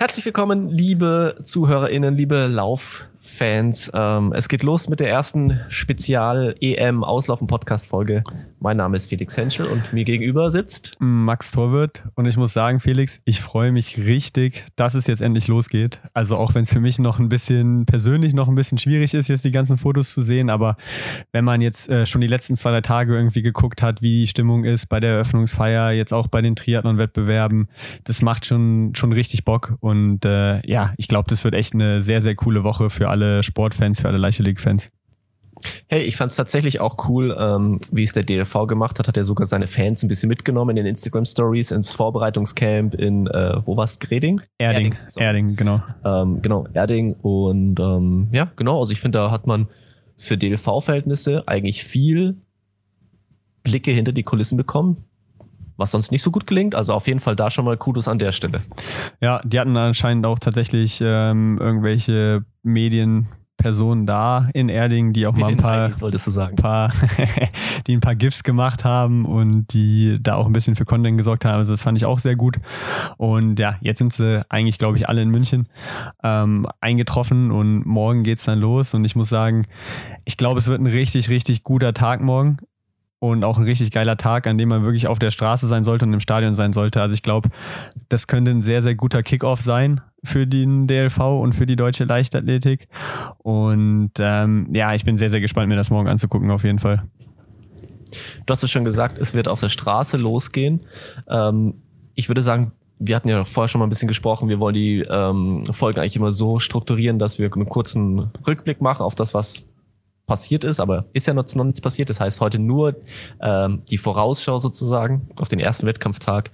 Herzlich willkommen, liebe ZuhörerInnen, liebe Lauf- Fans. Ähm, es geht los mit der ersten Spezial-EM-Auslaufen-Podcast-Folge. Mein Name ist Felix Henschel und mir gegenüber sitzt Max Torwirt. Und ich muss sagen, Felix, ich freue mich richtig, dass es jetzt endlich losgeht. Also auch wenn es für mich noch ein bisschen persönlich noch ein bisschen schwierig ist, jetzt die ganzen Fotos zu sehen. Aber wenn man jetzt äh, schon die letzten zwei, drei Tage irgendwie geguckt hat, wie die Stimmung ist bei der Eröffnungsfeier, jetzt auch bei den Triathlon-Wettbewerben, das macht schon, schon richtig Bock. Und äh, ja, ich glaube, das wird echt eine sehr, sehr coole Woche für alle Sportfans, für alle Leichtathletik-Fans. Hey, ich fand es tatsächlich auch cool, ähm, wie es der DLV gemacht hat. Hat er sogar seine Fans ein bisschen mitgenommen in den Instagram Stories ins Vorbereitungscamp in, äh, wo war's, Greding? Erding, Erding, so. Erding genau. Ähm, genau, Erding. Und ähm, ja, genau, also ich finde, da hat man für DLV-Verhältnisse eigentlich viel Blicke hinter die Kulissen bekommen was sonst nicht so gut gelingt. Also auf jeden Fall da schon mal Kudos an der Stelle. Ja, die hatten anscheinend auch tatsächlich ähm, irgendwelche Medienpersonen da in Erding, die auch Medien mal ein paar, solltest du sagen. paar die ein paar GIFs gemacht haben und die da auch ein bisschen für Content gesorgt haben. Also das fand ich auch sehr gut. Und ja, jetzt sind sie eigentlich, glaube ich, alle in München ähm, eingetroffen und morgen geht es dann los. Und ich muss sagen, ich glaube, es wird ein richtig, richtig guter Tag morgen und auch ein richtig geiler Tag, an dem man wirklich auf der Straße sein sollte und im Stadion sein sollte. Also ich glaube, das könnte ein sehr, sehr guter Kickoff sein für den DLV und für die deutsche Leichtathletik. Und ähm, ja, ich bin sehr, sehr gespannt, mir das morgen anzugucken, auf jeden Fall. Du hast es schon gesagt, es wird auf der Straße losgehen. Ähm, ich würde sagen, wir hatten ja vorher schon mal ein bisschen gesprochen, wir wollen die ähm, Folgen eigentlich immer so strukturieren, dass wir einen kurzen Rückblick machen auf das, was passiert ist, aber ist ja noch, nichts passiert. Das heißt, heute nur ähm, die Vorausschau sozusagen auf den ersten Wettkampftag.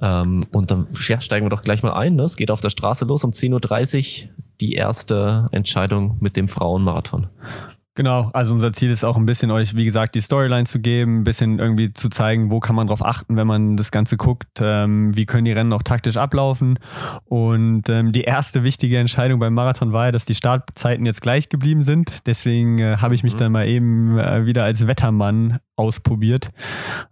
Ähm, und dann ja, steigen wir doch gleich mal ein. Ne? Es geht auf der Straße los um 10.30 Uhr die erste Entscheidung mit dem Frauenmarathon. Genau, also unser Ziel ist auch ein bisschen euch, wie gesagt, die Storyline zu geben, ein bisschen irgendwie zu zeigen, wo kann man drauf achten, wenn man das Ganze guckt, ähm, wie können die Rennen auch taktisch ablaufen. Und ähm, die erste wichtige Entscheidung beim Marathon war ja, dass die Startzeiten jetzt gleich geblieben sind. Deswegen äh, habe ich mich mhm. dann mal eben äh, wieder als Wettermann ausprobiert.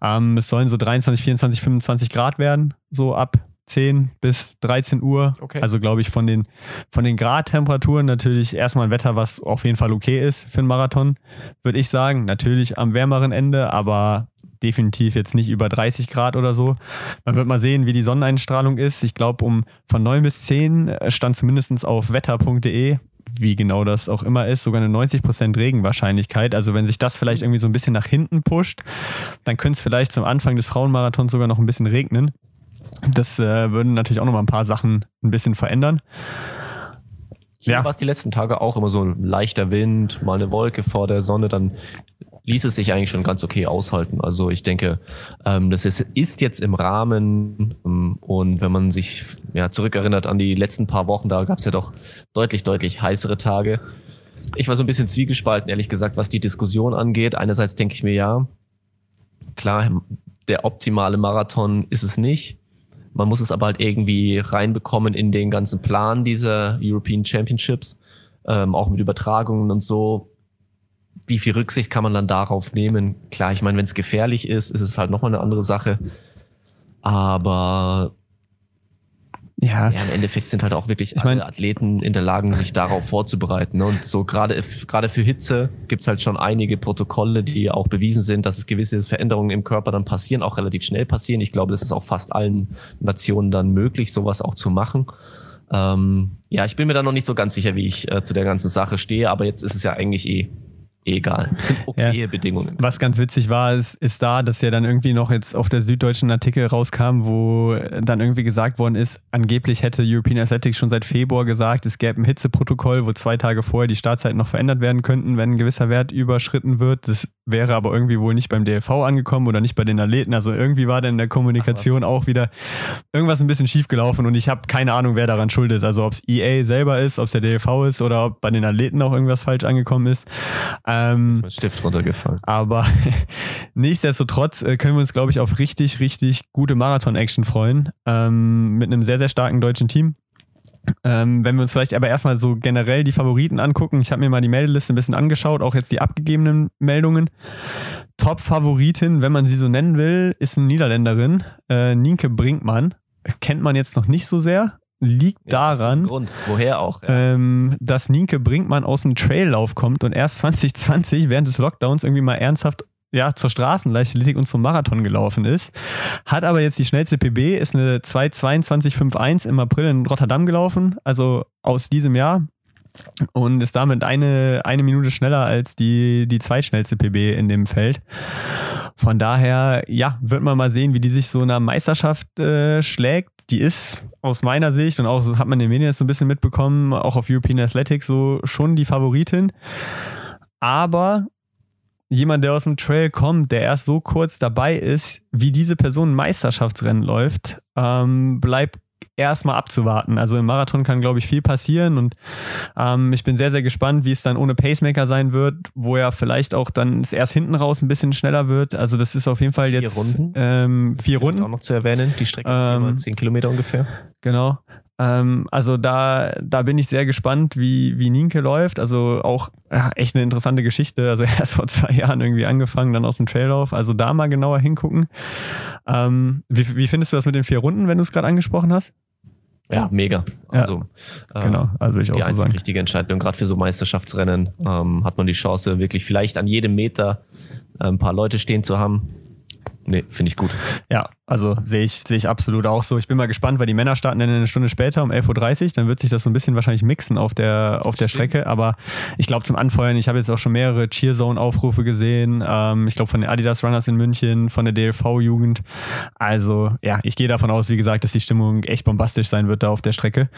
Ähm, es sollen so 23, 24, 25 Grad werden, so ab 10 bis 13 Uhr. Okay. Also glaube ich von den, von den Gradtemperaturen natürlich erstmal ein Wetter, was auf jeden Fall okay ist für einen Marathon, würde ich sagen. Natürlich am wärmeren Ende, aber definitiv jetzt nicht über 30 Grad oder so. Man wird mal sehen, wie die Sonneneinstrahlung ist. Ich glaube, um von 9 bis 10 stand zumindest auf wetter.de, wie genau das auch immer ist, sogar eine 90% Regenwahrscheinlichkeit. Also wenn sich das vielleicht irgendwie so ein bisschen nach hinten pusht, dann könnte es vielleicht zum Anfang des Frauenmarathons sogar noch ein bisschen regnen. Das äh, würden natürlich auch nochmal ein paar Sachen ein bisschen verändern. Hier ja. war es die letzten Tage auch immer so ein leichter Wind, mal eine Wolke vor der Sonne, dann ließ es sich eigentlich schon ganz okay aushalten. Also ich denke, ähm, das ist, ist jetzt im Rahmen ähm, und wenn man sich ja, zurückerinnert an die letzten paar Wochen, da gab es ja doch deutlich, deutlich heißere Tage. Ich war so ein bisschen zwiegespalten, ehrlich gesagt, was die Diskussion angeht. Einerseits denke ich mir, ja, klar, der optimale Marathon ist es nicht. Man muss es aber halt irgendwie reinbekommen in den ganzen Plan dieser European Championships, ähm, auch mit Übertragungen und so. Wie viel Rücksicht kann man dann darauf nehmen? Klar, ich meine, wenn es gefährlich ist, ist es halt nochmal eine andere Sache. Aber ja. ja, im Endeffekt sind halt auch wirklich ich alle Athleten in der Lage, sich darauf vorzubereiten. Ne? Und so gerade gerade für Hitze gibt's halt schon einige Protokolle, die auch bewiesen sind, dass es gewisse Veränderungen im Körper dann passieren, auch relativ schnell passieren. Ich glaube, das ist auch fast allen Nationen dann möglich, sowas auch zu machen. Ähm, ja, ich bin mir da noch nicht so ganz sicher, wie ich äh, zu der ganzen Sache stehe, aber jetzt ist es ja eigentlich eh egal. Das sind okay ja. Bedingungen. Was ganz witzig war, ist, ist da, dass ja dann irgendwie noch jetzt auf der süddeutschen Artikel rauskam, wo dann irgendwie gesagt worden ist, angeblich hätte European Athletics schon seit Februar gesagt, es gäbe ein Hitzeprotokoll, wo zwei Tage vorher die Startzeiten noch verändert werden könnten, wenn ein gewisser Wert überschritten wird. Das wäre aber irgendwie wohl nicht beim DLV angekommen oder nicht bei den Athleten. Also irgendwie war dann in der Kommunikation auch wieder irgendwas ein bisschen schief gelaufen und ich habe keine Ahnung, wer daran schuld ist. Also ob es EA selber ist, ob es der DLV ist oder ob bei den Athleten auch irgendwas falsch angekommen ist. Ähm, ist mein Stift runtergefallen. Aber nichtsdestotrotz äh, können wir uns, glaube ich, auf richtig, richtig gute Marathon-Action freuen. Ähm, mit einem sehr, sehr starken deutschen Team. Ähm, wenn wir uns vielleicht aber erstmal so generell die Favoriten angucken, ich habe mir mal die Meldeliste ein bisschen angeschaut, auch jetzt die abgegebenen Meldungen. Top-Favoritin, wenn man sie so nennen will, ist eine Niederländerin, äh, Nienke Brinkmann. Das kennt man jetzt noch nicht so sehr, liegt ja, daran, Grund. Woher auch, ja. ähm, dass Nienke Brinkmann aus dem Traillauf kommt und erst 2020 während des Lockdowns irgendwie mal ernsthaft ja, zur Straßenleichtathletik und zum Marathon gelaufen ist. Hat aber jetzt die schnellste PB, ist eine 2.22.51 im April in Rotterdam gelaufen, also aus diesem Jahr. Und ist damit eine, eine Minute schneller als die, die zweitschnellste PB in dem Feld. Von daher, ja, wird man mal sehen, wie die sich so einer Meisterschaft äh, schlägt. Die ist aus meiner Sicht und auch hat man in den Medien so ein bisschen mitbekommen, auch auf European Athletics so schon die Favoritin. Aber jemand, der aus dem Trail kommt, der erst so kurz dabei ist, wie diese Person ein Meisterschaftsrennen läuft, ähm, bleibt erstmal abzuwarten. Also im Marathon kann, glaube ich, viel passieren und ähm, ich bin sehr, sehr gespannt, wie es dann ohne Pacemaker sein wird, wo er vielleicht auch dann erst hinten raus ein bisschen schneller wird. Also das ist auf jeden Fall vier jetzt Runden. Ähm, vier Runden. Auch noch zu erwähnen, die Strecke ähm, 10 Kilometer ungefähr. Genau. Ähm, also da, da bin ich sehr gespannt, wie, wie Nienke läuft. Also auch ja, echt eine interessante Geschichte. Also erst vor zwei Jahren irgendwie angefangen, dann aus dem Traillauf. Also da mal genauer hingucken. Ähm, wie, wie findest du das mit den vier Runden, wenn du es gerade angesprochen hast? Ja, mega. Also, ja, genau, also ich auch die so sagen. richtige Entscheidung. Gerade für so Meisterschaftsrennen ähm, hat man die Chance, wirklich vielleicht an jedem Meter äh, ein paar Leute stehen zu haben, Nee, finde ich gut. Ja, also sehe ich, sehe ich absolut auch so. Ich bin mal gespannt, weil die Männer starten dann eine Stunde später um 11.30 Uhr. Dann wird sich das so ein bisschen wahrscheinlich mixen auf der, auf der Strecke. Aber ich glaube zum Anfeuern, ich habe jetzt auch schon mehrere Cheerzone-Aufrufe gesehen. Ähm, ich glaube von den Adidas Runners in München, von der DLV-Jugend. Also ja, ich gehe davon aus, wie gesagt, dass die Stimmung echt bombastisch sein wird da auf der Strecke.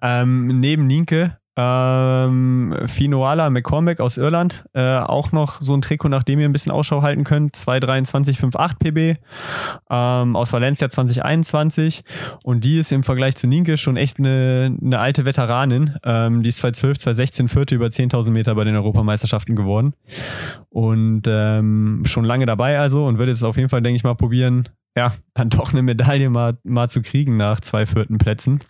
Ähm, neben Nienke ähm, Finoala McCormack aus Irland, äh, auch noch so ein Trikot, nach dem ihr ein bisschen Ausschau halten könnt. 22358 PB ähm, aus Valencia 2021. Und die ist im Vergleich zu Nienke schon echt eine, eine alte Veteranin. Ähm, die ist 2012, 2016 Vierte über 10.000 Meter bei den Europameisterschaften geworden. Und ähm, schon lange dabei also und würde es auf jeden Fall, denke ich mal, probieren, ja, dann doch eine Medaille mal, mal zu kriegen nach zwei vierten Plätzen.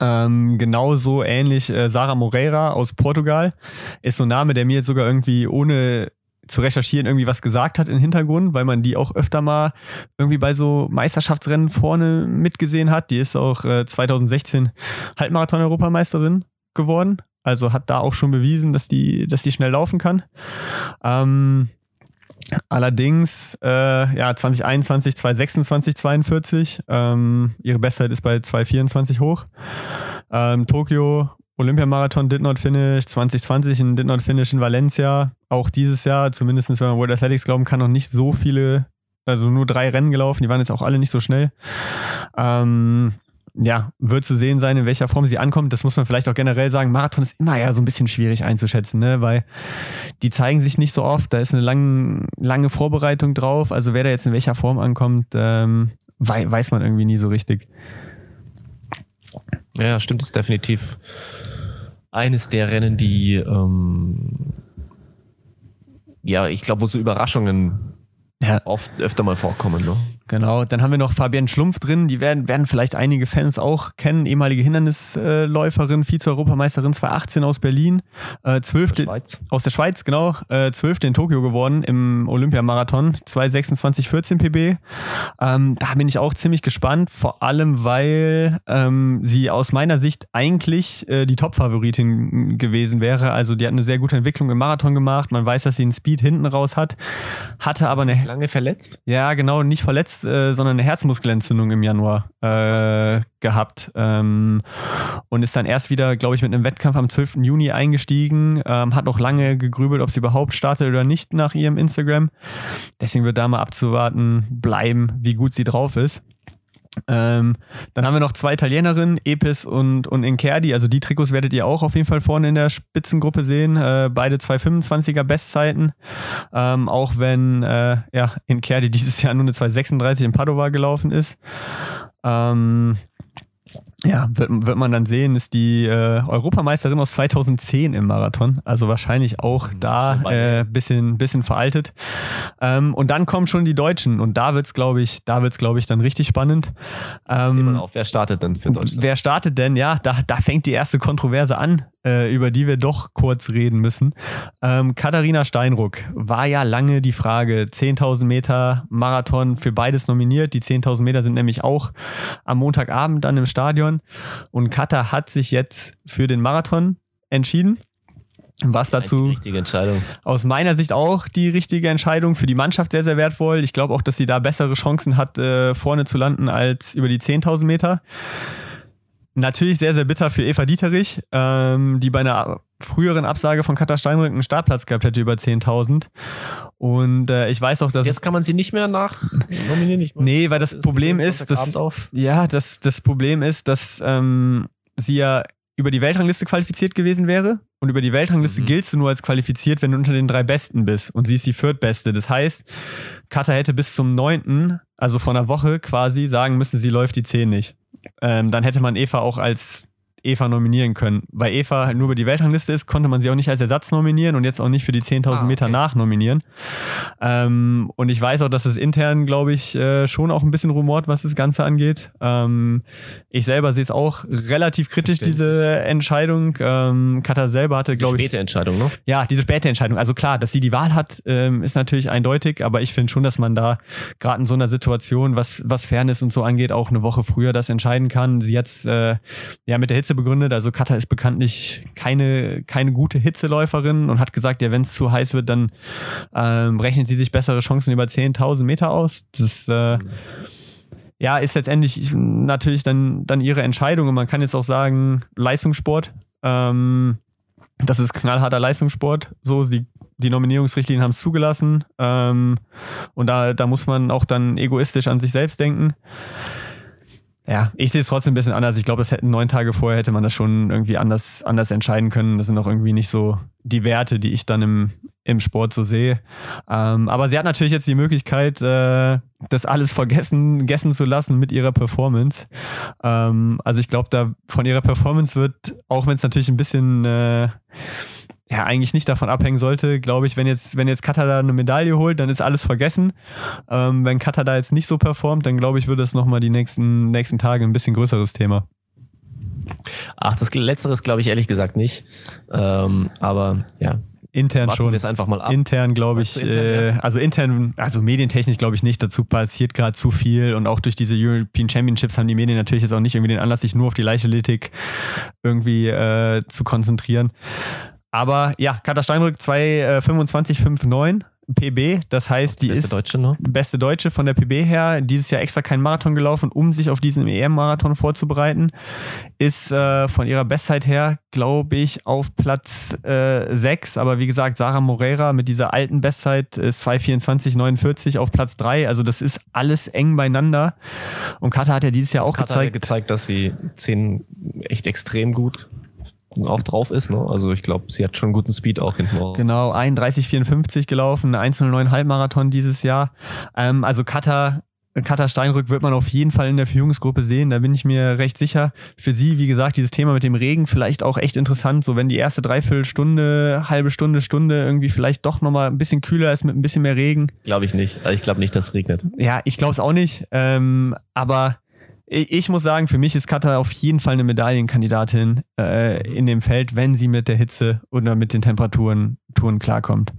Ähm, genauso ähnlich äh, Sarah Moreira aus Portugal ist so ein Name, der mir jetzt sogar irgendwie ohne zu recherchieren irgendwie was gesagt hat im Hintergrund, weil man die auch öfter mal irgendwie bei so Meisterschaftsrennen vorne mitgesehen hat. Die ist auch äh, 2016 Halbmarathon-Europameisterin geworden. Also hat da auch schon bewiesen, dass die, dass die schnell laufen kann. Ähm, Allerdings, äh, ja, 2021, 226, 42. Ähm, ihre Bestzeit ist bei 224 hoch. Ähm, Tokio, Olympiamarathon did not finish, 2020 in did not finish in Valencia. Auch dieses Jahr, zumindest wenn man World Athletics glauben kann, noch nicht so viele, also nur drei Rennen gelaufen. Die waren jetzt auch alle nicht so schnell. Ähm, ja, wird zu sehen sein, in welcher Form sie ankommt. Das muss man vielleicht auch generell sagen. Marathon ist immer ja so ein bisschen schwierig einzuschätzen, ne? weil die zeigen sich nicht so oft. Da ist eine lang, lange Vorbereitung drauf. Also wer da jetzt in welcher Form ankommt, ähm, weiß man irgendwie nie so richtig. Ja, stimmt, ist definitiv eines der Rennen, die ähm, ja, ich glaube, wo so Überraschungen ja. oft öfter mal vorkommen. Ne? Genau, dann haben wir noch Fabienne Schlumpf drin, die werden, werden vielleicht einige Fans auch kennen, ehemalige Hindernisläuferin, Vize-Europameisterin 2018 aus Berlin, äh, zwölfte aus der Schweiz, genau, äh, zwölfte in Tokio geworden im Olympiamarathon, 226,14 PB. Ähm, da bin ich auch ziemlich gespannt, vor allem weil ähm, sie aus meiner Sicht eigentlich äh, die Top-Favoritin gewesen wäre. Also die hat eine sehr gute Entwicklung im Marathon gemacht, man weiß, dass sie einen Speed hinten raus hat, hatte aber eine... Lange verletzt? Ja, genau, nicht verletzt äh, sondern eine Herzmuskelentzündung im Januar äh, gehabt ähm, und ist dann erst wieder, glaube ich, mit einem Wettkampf am 12. Juni eingestiegen, ähm, hat noch lange gegrübelt, ob sie überhaupt startet oder nicht nach ihrem Instagram. Deswegen wird da mal abzuwarten bleiben, wie gut sie drauf ist. Ähm, dann haben wir noch zwei Italienerinnen, Epis und, und Inkerdi. Also die Trikots werdet ihr auch auf jeden Fall vorne in der Spitzengruppe sehen. Äh, beide 225er Bestzeiten. Ähm, auch wenn äh, ja, Inkerdi dieses Jahr nur eine 236 in Padova gelaufen ist. Ähm, ja, wird, wird man dann sehen, ist die äh, Europameisterin aus 2010 im Marathon. Also wahrscheinlich auch mhm, da äh, bisschen, bisschen veraltet. Ähm, und dann kommen schon die Deutschen und da wird's, glaube ich, da wird's, glaube ich, dann richtig spannend. Ähm, auf, wer startet denn für Deutschland? Wer startet denn? Ja, da, da fängt die erste Kontroverse an äh, über die wir doch kurz reden müssen. Ähm, Katharina Steinruck war ja lange die Frage, 10.000 Meter Marathon für beides nominiert. Die 10.000 Meter sind nämlich auch am Montagabend dann im Stadion. Marathon. Und Kata hat sich jetzt für den Marathon entschieden. Was dazu richtige Entscheidung. aus meiner Sicht auch die richtige Entscheidung. Für die Mannschaft sehr, sehr wertvoll. Ich glaube auch, dass sie da bessere Chancen hat, äh, vorne zu landen als über die 10.000 Meter. Natürlich sehr, sehr bitter für Eva Dieterich, ähm, die bei einer früheren Absage von Katha Steinrück einen Startplatz gehabt hätte über 10.000. Und äh, ich weiß auch, dass. Jetzt kann man sie nicht mehr nach nominieren. Nicht mehr. Nee, weil das Problem ist, dass, ja, das, das Problem ist, dass ähm, sie ja über die Weltrangliste qualifiziert gewesen wäre. Und über die Weltrangliste Mhm. giltst du nur als qualifiziert, wenn du unter den drei Besten bist. Und sie ist die viertbeste. Das heißt, Kata hätte bis zum 9., also vor einer Woche quasi, sagen müssen, sie läuft die 10 nicht. Ähm, dann hätte man Eva auch als Eva nominieren können. Weil Eva halt nur über die Weltrangliste ist, konnte man sie auch nicht als Ersatz nominieren und jetzt auch nicht für die 10.000 Ah, Meter okay. nachnominieren. Ähm, und ich weiß auch, dass es intern, glaube ich, äh, schon auch ein bisschen rumort, was das Ganze angeht. Ähm, ich selber sehe es auch relativ kritisch, diese Entscheidung. Ähm, Kata selber hatte, glaube ich, späte Entscheidung, ne? ja, diese späte Entscheidung. Also klar, dass sie die Wahl hat, ähm, ist natürlich eindeutig, aber ich finde schon, dass man da gerade in so einer Situation, was, was Fairness und so angeht, auch eine Woche früher das entscheiden kann. Sie jetzt äh, ja mit der Hitze begründet. Also Katha ist bekanntlich keine, keine gute Hitzeläuferin und hat gesagt, ja, wenn es zu heiß wird, dann ähm, rechnet sie sich bessere Chancen über 10.000 Meter aus. Das äh, ja, ist letztendlich natürlich dann, dann ihre Entscheidung und man kann jetzt auch sagen, Leistungssport. Ähm, das ist knallharter Leistungssport. So, sie, die Nominierungsrichtlinien haben es zugelassen. Ähm, und da, da muss man auch dann egoistisch an sich selbst denken. Ja, ich sehe es trotzdem ein bisschen anders. Ich glaube, das hätten neun Tage vorher hätte man das schon irgendwie anders, anders entscheiden können. Das sind auch irgendwie nicht so die Werte, die ich dann im, im Sport so sehe. Ähm, aber sie hat natürlich jetzt die Möglichkeit, äh, das alles vergessen, vergessen zu lassen mit ihrer Performance. Ähm, also ich glaube, da von ihrer Performance wird, auch wenn es natürlich ein bisschen äh, ja eigentlich nicht davon abhängen sollte, glaube ich, wenn jetzt, wenn jetzt Katar da eine Medaille holt, dann ist alles vergessen. Ähm, wenn Katar da jetzt nicht so performt, dann glaube ich, wird es nochmal die nächsten, nächsten Tage ein bisschen größeres Thema. Ach, das Letzteres glaube ich ehrlich gesagt nicht. Ähm, aber ja, Intern warten schon. wir es einfach mal ab. Intern glaube ich, du intern, äh, also intern, also medientechnisch glaube ich nicht, dazu passiert gerade zu viel und auch durch diese European Championships haben die Medien natürlich jetzt auch nicht irgendwie den Anlass, sich nur auf die Leichtathletik irgendwie äh, zu konzentrieren. Aber ja, Katar Steinrück 2,25,59 PB, das heißt, die Beste ist Deutsche, ne? beste Deutsche von der PB her, dieses Jahr extra keinen Marathon gelaufen, um sich auf diesen EM-Marathon vorzubereiten. Ist äh, von ihrer Bestzeit her, glaube ich, auf Platz äh, 6. Aber wie gesagt, Sarah Moreira mit dieser alten Bestzeit ist 2,24,49 auf Platz 3. Also das ist alles eng beieinander. Und Kata hat ja dieses Jahr auch Katar hat ja gezeigt. gezeigt, dass sie 10 echt extrem gut auch drauf ist. Ne? Also ich glaube, sie hat schon guten Speed auch hinten raus. Genau, 31,54 gelaufen, 1,09 Halbmarathon dieses Jahr. Ähm, also Kata, Kata Steinrück wird man auf jeden Fall in der Führungsgruppe sehen, da bin ich mir recht sicher. Für sie, wie gesagt, dieses Thema mit dem Regen vielleicht auch echt interessant, so wenn die erste Dreiviertelstunde, halbe Stunde, Stunde irgendwie vielleicht doch nochmal ein bisschen kühler ist mit ein bisschen mehr Regen. Glaube ich nicht. Ich glaube nicht, dass es regnet. Ja, ich glaube es auch nicht, ähm, aber ich, muss sagen, für mich ist Kata auf jeden Fall eine Medaillenkandidatin äh, in dem Feld, wenn sie mit der Hitze oder mit den Temperaturen Touren klarkommt.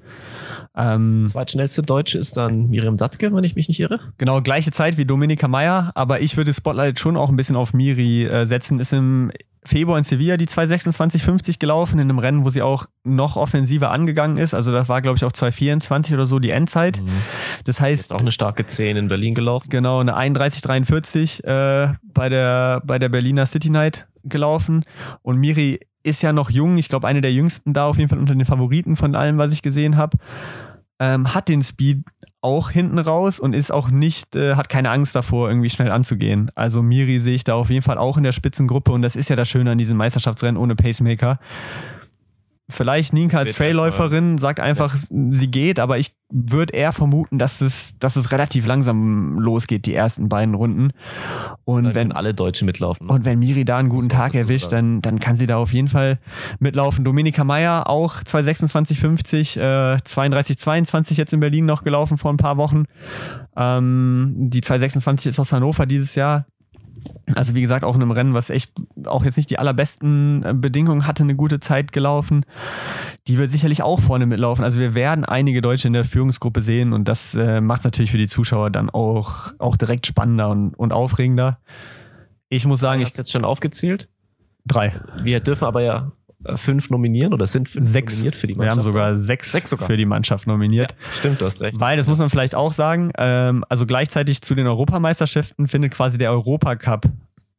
Ähm, Zweitschnellste Deutsche ist dann Miriam Dattke, wenn ich mich nicht irre. genau, gleiche Zeit wie Dominika Meyer, aber ich würde Spotlight schon auch ein bisschen auf Miri äh, setzen. Ist im Februar in Sevilla die 226,50 gelaufen, in einem Rennen, wo sie auch noch offensiver angegangen ist. Also das war, glaube ich, auch 224 oder so die Endzeit. Das heißt, Ist auch eine starke 10 in Berlin gelaufen. Genau, eine 31,43 äh, bei, der, bei der Berliner City Night gelaufen. Und Miri ist ja noch jung, ich glaube, eine der jüngsten da, auf jeden Fall unter den Favoriten von allem, was ich gesehen habe. Ähm, hat den Speed auch hinten raus und ist auch nicht, äh, hat keine Angst davor, irgendwie schnell anzugehen. Also Miri sehe ich da auf jeden Fall auch in der Spitzengruppe und das ist ja das Schöne an diesem Meisterschaftsrennen ohne Pacemaker. Vielleicht Ninka als Trailläuferin sagt einfach, sie geht, aber ich würde eher vermuten, dass es, dass es relativ langsam losgeht, die ersten beiden Runden. Und Dann wenn, alle Deutschen mitlaufen. und wenn Miri da einen guten Tag erwischt, dann, dann kann sie da auf jeden Fall mitlaufen. Dominika Meyer auch 226,50, äh, 32,22 jetzt in Berlin noch gelaufen vor ein paar Wochen. Ähm, die 226 ist aus Hannover dieses Jahr. Also wie gesagt, auch in einem Rennen, was echt auch jetzt nicht die allerbesten äh, Bedingungen hatte, eine gute Zeit gelaufen. Die wird sicherlich auch vorne mitlaufen. Also wir werden einige Deutsche in der Führungsgruppe sehen und das äh, macht es natürlich für die Zuschauer dann auch, auch direkt spannender und, und aufregender. Ich muss sagen, ich hast jetzt schon aufgezählt. drei. Wir dürfen aber ja fünf nominieren oder sind fünf Sechs. nominiert für die Wir haben Mannschaft. sogar sechs, Sechs sogar. für die Mannschaft nominiert. Ja, stimmt, du hast recht. Weil, das muss man vielleicht auch sagen, ähm, also gleichzeitig zu den Europameisterschaften findet quasi der Europacup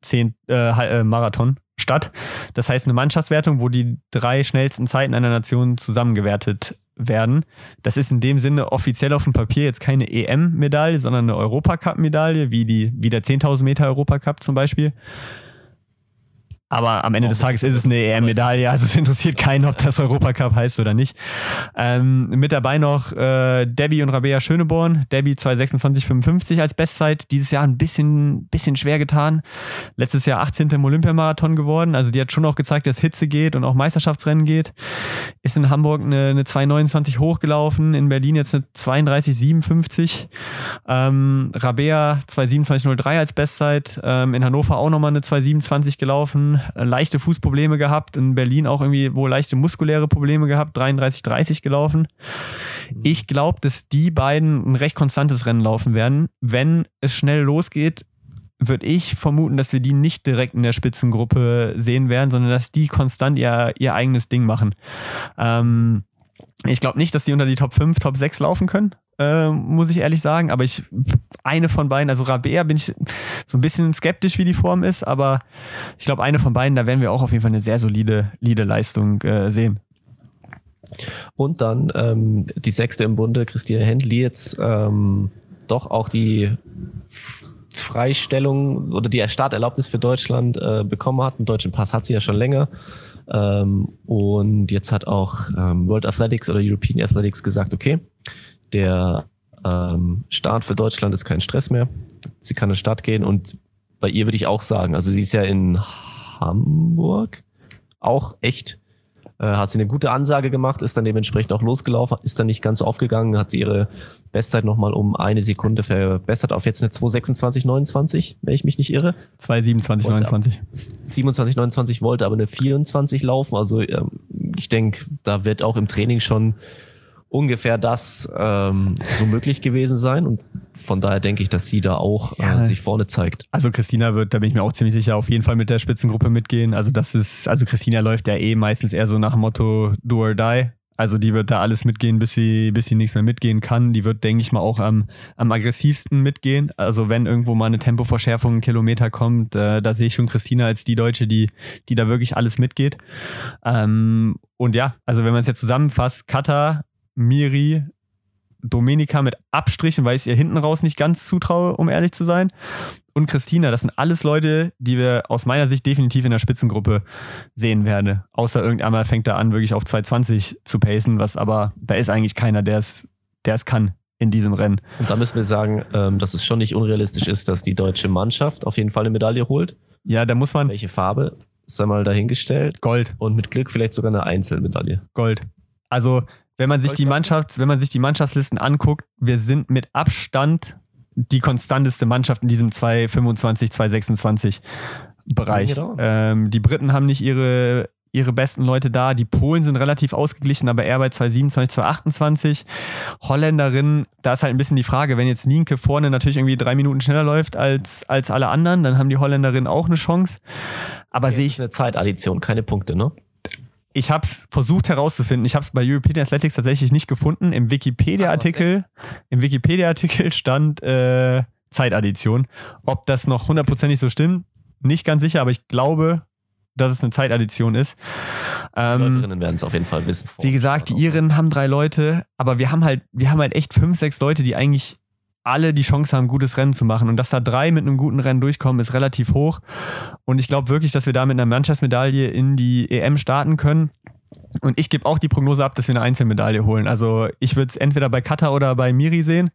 10 äh, äh, Marathon statt. Das heißt eine Mannschaftswertung, wo die drei schnellsten Zeiten einer Nation zusammengewertet werden. Das ist in dem Sinne offiziell auf dem Papier jetzt keine EM-Medaille, sondern eine Europacup-Medaille, wie, die, wie der 10.000 Meter Europacup zum Beispiel. Aber am Ende des Tages ist es eine EM-Medaille, also es interessiert keinen, ob das Europacup heißt oder nicht. Ähm, mit dabei noch äh, Debbie und Rabea Schöneborn. Debbie 226,55 als Bestzeit. Dieses Jahr ein bisschen, bisschen schwer getan. Letztes Jahr 18. im Olympiamarathon geworden. Also die hat schon auch gezeigt, dass Hitze geht und auch Meisterschaftsrennen geht. Ist in Hamburg eine, eine 229 hochgelaufen, in Berlin jetzt eine 32,57. Ähm, Rabea 227,03 als Bestzeit. Ähm, in Hannover auch nochmal eine 227 gelaufen. Leichte Fußprobleme gehabt. In Berlin auch irgendwie wohl leichte muskuläre Probleme gehabt. 33,30 gelaufen. Ich glaube, dass die beiden ein recht konstantes Rennen laufen werden. Wenn es schnell losgeht, würde ich vermuten, dass wir die nicht direkt in der Spitzengruppe sehen werden, sondern dass die konstant ihr, ihr eigenes Ding machen. Ähm, ich glaube nicht, dass die unter die Top 5, Top 6 laufen können, äh, muss ich ehrlich sagen. Aber ich, eine von beiden, also Rabea bin ich so ein bisschen skeptisch, wie die Form ist, aber ich glaube, eine von beiden, da werden wir auch auf jeden Fall eine sehr solide, solide Leistung äh, sehen. Und dann ähm, die sechste im Bunde, Christine Händli, jetzt ähm, doch auch die Freistellung oder die Starterlaubnis für Deutschland äh, bekommen hat. Einen deutschen Pass hat sie ja schon länger. Ähm, und jetzt hat auch ähm, World Athletics oder European Athletics gesagt, okay, der ähm, Start für Deutschland ist kein Stress mehr. Sie kann in die Stadt gehen und bei ihr würde ich auch sagen, also sie ist ja in Hamburg auch echt äh, hat sie eine gute Ansage gemacht, ist dann dementsprechend auch losgelaufen, ist dann nicht ganz so aufgegangen, hat sie ihre Bestzeit nochmal um eine Sekunde verbessert auf jetzt eine 226,29, wenn ich mich nicht irre. 227, Und, 29. 27, 29 wollte aber eine 24 laufen. Also ähm, ich denke, da wird auch im Training schon ungefähr das ähm, so möglich gewesen sein. Und von daher denke ich, dass sie da auch Ja. äh, sich vorne zeigt. Also Christina wird, da bin ich mir auch ziemlich sicher, auf jeden Fall mit der Spitzengruppe mitgehen. Also das ist, also Christina läuft ja eh meistens eher so nach dem Motto Do or Die. Also die wird da alles mitgehen, bis sie, bis sie nichts mehr mitgehen kann. Die wird, denke ich mal, auch am, am aggressivsten mitgehen. Also wenn irgendwo mal eine Tempoverschärfung einen Kilometer kommt, äh, da sehe ich schon Christina als die Deutsche, die, die da wirklich alles mitgeht. Ähm, und ja, also wenn man es jetzt zusammenfasst, Kata, Miri, Domenica mit Abstrichen, weil ich es ihr hinten raus nicht ganz zutraue, um ehrlich zu sein. Und Christina, das sind alles Leute, die wir aus meiner Sicht definitiv in der Spitzengruppe sehen werden. Außer irgendeinmal fängt er an, wirklich auf 220 zu pacen, was aber, da ist eigentlich keiner, der es, der es kann in diesem Rennen. Und da müssen wir sagen, ähm, dass es schon nicht unrealistisch ist, dass die deutsche Mannschaft auf jeden Fall eine Medaille holt. Ja, da muss man Welche Farbe ist einmal dahingestellt. Gold, Und mit Glück vielleicht sogar eine Einzelmedaille. Gold. Also, wenn man sich die? Mannschafts-, wenn man sich die Mannschaftslisten anguckt, wir sind mit Abstand die konstanteste Mannschaft in diesem 225, 226 Bereich. Ähm, die Briten haben nicht ihre, ihre besten Leute da. Die Polen sind relativ ausgeglichen, aber eher bei 227, 228. Holländerinnen, da ist halt ein bisschen die Frage, wenn jetzt Nienke vorne natürlich irgendwie drei Minuten schneller läuft als, als alle anderen, dann haben die Holländerinnen auch eine Chance. Aber sehe ich eine Zeitaddition, keine Punkte, ne? Ich habe es versucht herauszufinden. Ich habe es bei European Athletics tatsächlich nicht gefunden. Im Wikipedia-Artikel, im Wikipedia-Artikel stand äh, Zeitaddition. Ob das noch hundertprozentig so stimmt, nicht ganz sicher, aber ich glaube, dass es eine Zeitaddition ist. Ähm, Läuferinnen werden es auf jeden Fall wissen. wie gesagt, die Iren haben drei Leute, aber wir haben halt, wir haben halt echt fünf, sechs Leute, die eigentlich alle die Chance haben, ein gutes Rennen zu machen. Und dass da drei mit einem guten Rennen durchkommen, ist relativ hoch. Und ich glaube wirklich, dass wir da mit einer Mannschaftsmedaille in die EM starten können. Und ich gebe auch die Prognose ab, dass wir eine Einzelmedaille holen. Also ich würde es entweder bei Kata oder bei Miri sehen.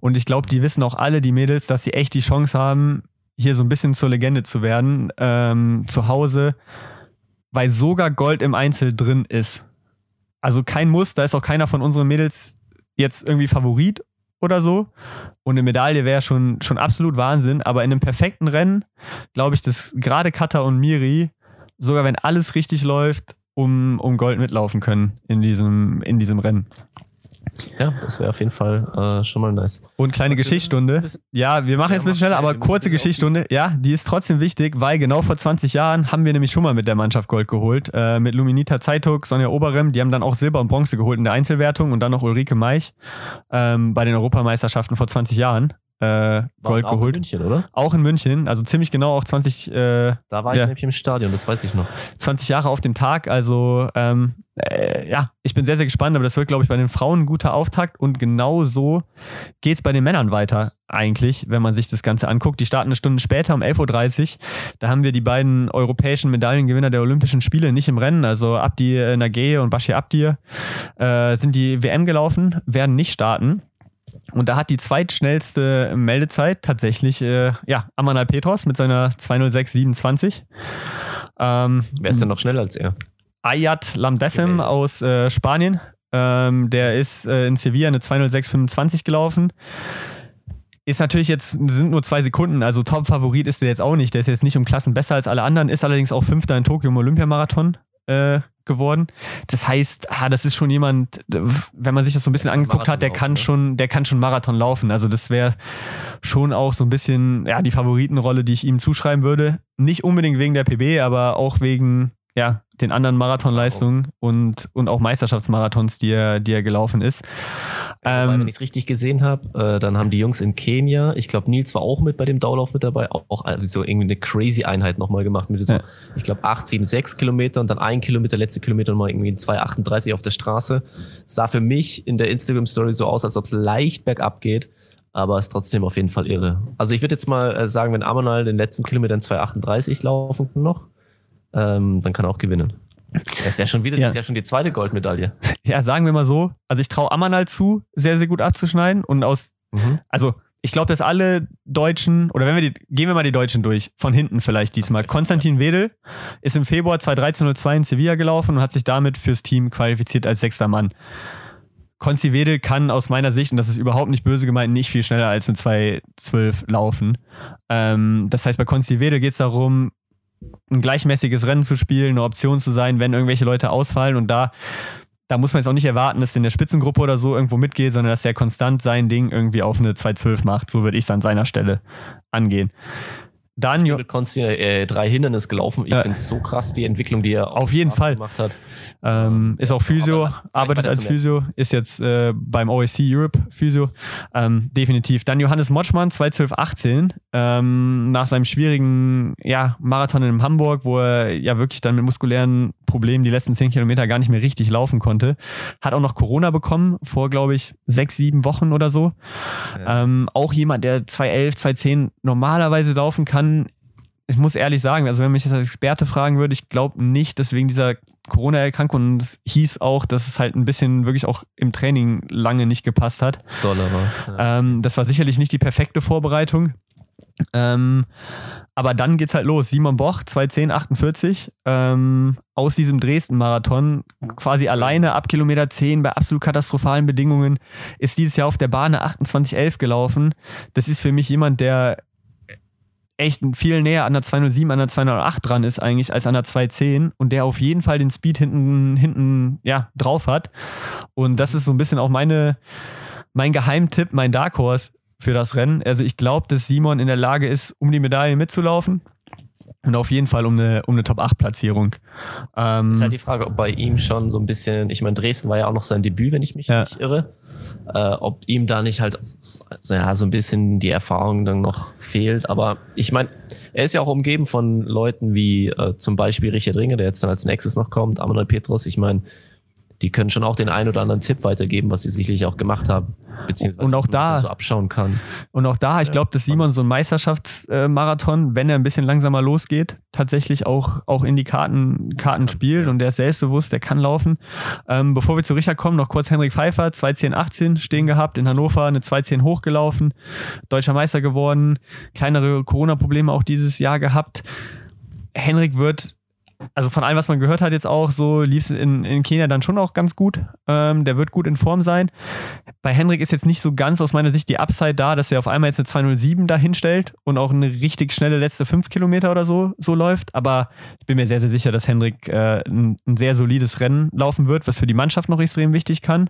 Und ich glaube, die wissen auch alle, die Mädels, dass sie echt die Chance haben, hier so ein bisschen zur Legende zu werden, ähm, zu Hause, weil sogar Gold im Einzel drin ist. Also kein Muss, da ist auch keiner von unseren Mädels jetzt irgendwie Favorit oder so. Und eine Medaille wäre schon, schon absolut Wahnsinn. Aber in einem perfekten Rennen glaube ich, dass gerade Kata und Miri, sogar wenn alles richtig läuft, um, um Gold mitlaufen können in diesem, in diesem Rennen. Ja, das wäre auf jeden Fall äh, schon mal nice. Und kleine Geschichtsstunde. Ja, wir machen jetzt ein bisschen schneller, aber kurze Geschichtsstunde. Ja, die ist trotzdem wichtig, weil genau vor 20 Jahren haben wir nämlich schon mal mit der Mannschaft Gold geholt. Äh, mit Luminita Zeitung, Sonja Oberrem. Die haben dann auch Silber und Bronze geholt in der Einzelwertung und dann noch Ulrike Meich ähm, bei den Europameisterschaften vor 20 Jahren äh, Gold auch geholt. In München, oder? Auch in München, also ziemlich genau auch 20. Äh, Da war ich Ja. nämlich im Stadion, das weiß ich noch. 20 Jahre auf dem Tag. Also ähm, äh, ja, ich bin sehr, sehr gespannt, aber das wird, glaube ich, bei den Frauen ein guter Auftakt und genau so geht es bei den Männern weiter eigentlich, wenn man sich das Ganze anguckt. Die starten eine Stunde später um 11.30 Uhr. Da haben wir die beiden europäischen Medaillengewinner der Olympischen Spiele nicht im Rennen, also Abdi äh, Nageye und Bashir Abdir, äh, sind die WM gelaufen, werden nicht starten. Und da hat die zweitschnellste Meldezeit tatsächlich äh, ja, Amanal Petros mit seiner 206,27. Ähm, Wer ist denn noch schneller als er? Ayat Gemeldet. aus äh, Spanien. Ähm, der ist äh, in Sevilla eine 206,25 gelaufen. Ist natürlich jetzt, sind nur zwei Sekunden, also Top-Favorit ist der jetzt auch nicht. Der ist jetzt nicht um Klassen besser als alle anderen, ist allerdings auch Fünfter in Tokio im Olympiamarathon äh, geworden. Das heißt, ah, das ist schon jemand, wenn man sich das so ein bisschen angeguckt hat, der Marathon kann laufen, ne? schon, der kann schon Marathon laufen. Also das wäre schon auch so ein bisschen ja, die Favoritenrolle, die ich ihm zuschreiben würde. Nicht unbedingt wegen der PB, aber auch wegen ja, den anderen Marathonleistungen und, und auch Meisterschaftsmarathons, die er, die er gelaufen ist. Wobei, Ähm, wenn ich es richtig gesehen habe, äh, dann haben die Jungs in Kenia, ich glaube, Nils war auch mit bei dem Dauerlauf mit dabei, auch, auch also so irgendwie eine crazy Einheit nochmal gemacht mit so, Ja. ich glaube, 8, 7, 6 Kilometer und dann ein Kilometer, letzte Kilometer nochmal irgendwie 2,38 auf der Straße. Sah für mich in der Instagram-Story so aus, als ob es leicht bergab geht, aber ist trotzdem auf jeden Fall irre. Also ich würde jetzt mal äh, sagen, wenn Amanal den letzten Kilometern 2,38 laufen kann noch, ähm, dann kann er auch gewinnen. Das ist ja schon wieder, Ja. das ist ja schon die zweite Goldmedaille. ja, sagen wir mal so. Also ich traue Amanal zu, sehr, sehr gut abzuschneiden. Und aus, Mhm. also ich glaube, dass alle Deutschen, oder wenn wir die, gehen wir mal die Deutschen durch, von hinten vielleicht diesmal. Konstantin Wedel ist im Februar 2013-02 in Sevilla gelaufen und hat sich damit fürs Team qualifiziert als sechster Mann. Konsti Wedel kann aus meiner Sicht, und das ist überhaupt nicht böse gemeint, nicht viel schneller als eine 2.12 laufen. Ähm, das heißt, bei Konsti Wedel geht es darum, ein gleichmäßiges Rennen zu spielen, eine Option zu sein, wenn irgendwelche Leute ausfallen. Und da, da muss man jetzt auch nicht erwarten, dass der in der Spitzengruppe oder so irgendwo mitgeht, sondern dass er konstant sein Ding irgendwie auf eine 2.12 macht. So würde ich es an seiner Stelle angehen. Dann, mit Konsti äh, drei Hindernis gelaufen. Ich Ja. finde es so krass, die Entwicklung, die er Auf jeden Fall. gemacht hat. Ähm, ist auch Physio, Aber arbeitet als Physio, ist jetzt äh, beim OSC Europe Physio. Ähm, definitiv. Dann Johannes Motschmann, 2.12.18, ähm, nach seinem schwierigen ja, Marathon in Hamburg, wo er ja wirklich dann mit muskulären Problemen die letzten 10 Kilometer gar nicht mehr richtig laufen konnte. Hat auch noch Corona bekommen, vor, glaube ich, sechs, sieben Wochen oder so. Ja. Ähm, auch jemand, der 2.11, 2.10 normalerweise laufen kann. Ich muss ehrlich sagen, also wenn mich das als Experte fragen würde, ich glaube nicht, dass wegen dieser Corona-Erkrankung, und es hieß auch, dass es halt ein bisschen wirklich auch im Training lange nicht gepasst hat. Dollar war. Ja. Ähm, das war sicherlich nicht die perfekte Vorbereitung. Ähm, aber dann geht's halt los. Simon Boch, 2.10.48, ähm, aus diesem Dresden-Marathon, quasi alleine ab Kilometer 10 bei absolut katastrophalen Bedingungen, ist dieses Jahr auf der Bahn eine 28.11 gelaufen. Das ist für mich jemand, der echt viel näher an der 207, an der 208 dran ist eigentlich als an der 210 und der auf jeden Fall den Speed hinten, hinten ja, drauf hat. Und das ist so ein bisschen auch meine, mein Geheimtipp, mein Dark Horse für das Rennen. Also ich glaube, dass Simon in der Lage ist, um die Medaille mitzulaufen und auf jeden Fall um eine, um eine Top-8-Platzierung. Ähm, ist halt die Frage, ob bei ihm schon so ein bisschen, ich meine, Dresden war ja auch noch sein Debüt, wenn ich mich Ja. nicht irre. Äh, ob ihm da nicht halt so, ja, so ein bisschen die Erfahrung dann noch fehlt. Aber ich meine, er ist ja auch umgeben von Leuten wie äh, zum Beispiel Richard Ringe, der jetzt dann als nächstes noch kommt, Amanuel Petrus. Ich meine, die können schon auch den einen oder anderen Tipp weitergeben, was sie sicherlich auch gemacht haben. Beziehungsweise Und auch da- so abschauen kann. Und auch da, ich glaube, dass Simon so ein Meisterschaftsmarathon, wenn er ein bisschen langsamer losgeht, tatsächlich auch, auch in die Karten, Karten spielt ja. und der ist selbstbewusst, der kann laufen. Ähm, bevor wir zu Richard kommen, noch kurz Henrik Pfeiffer, 2.10.18 stehen gehabt, in Hannover eine 2.10 hochgelaufen, deutscher Meister geworden, kleinere Corona-Probleme auch dieses Jahr gehabt. Henrik wird also von allem, was man gehört hat, jetzt auch, so lief es in, in Kenia dann schon auch ganz gut. Ähm, der wird gut in Form sein. Bei Henrik ist jetzt nicht so ganz aus meiner Sicht die Upside da, dass er auf einmal jetzt eine 207 da hinstellt und auch eine richtig schnelle letzte 5 Kilometer oder so, so läuft. Aber ich bin mir sehr, sehr sicher, dass Henrik äh, ein, ein sehr solides Rennen laufen wird, was für die Mannschaft noch extrem wichtig kann.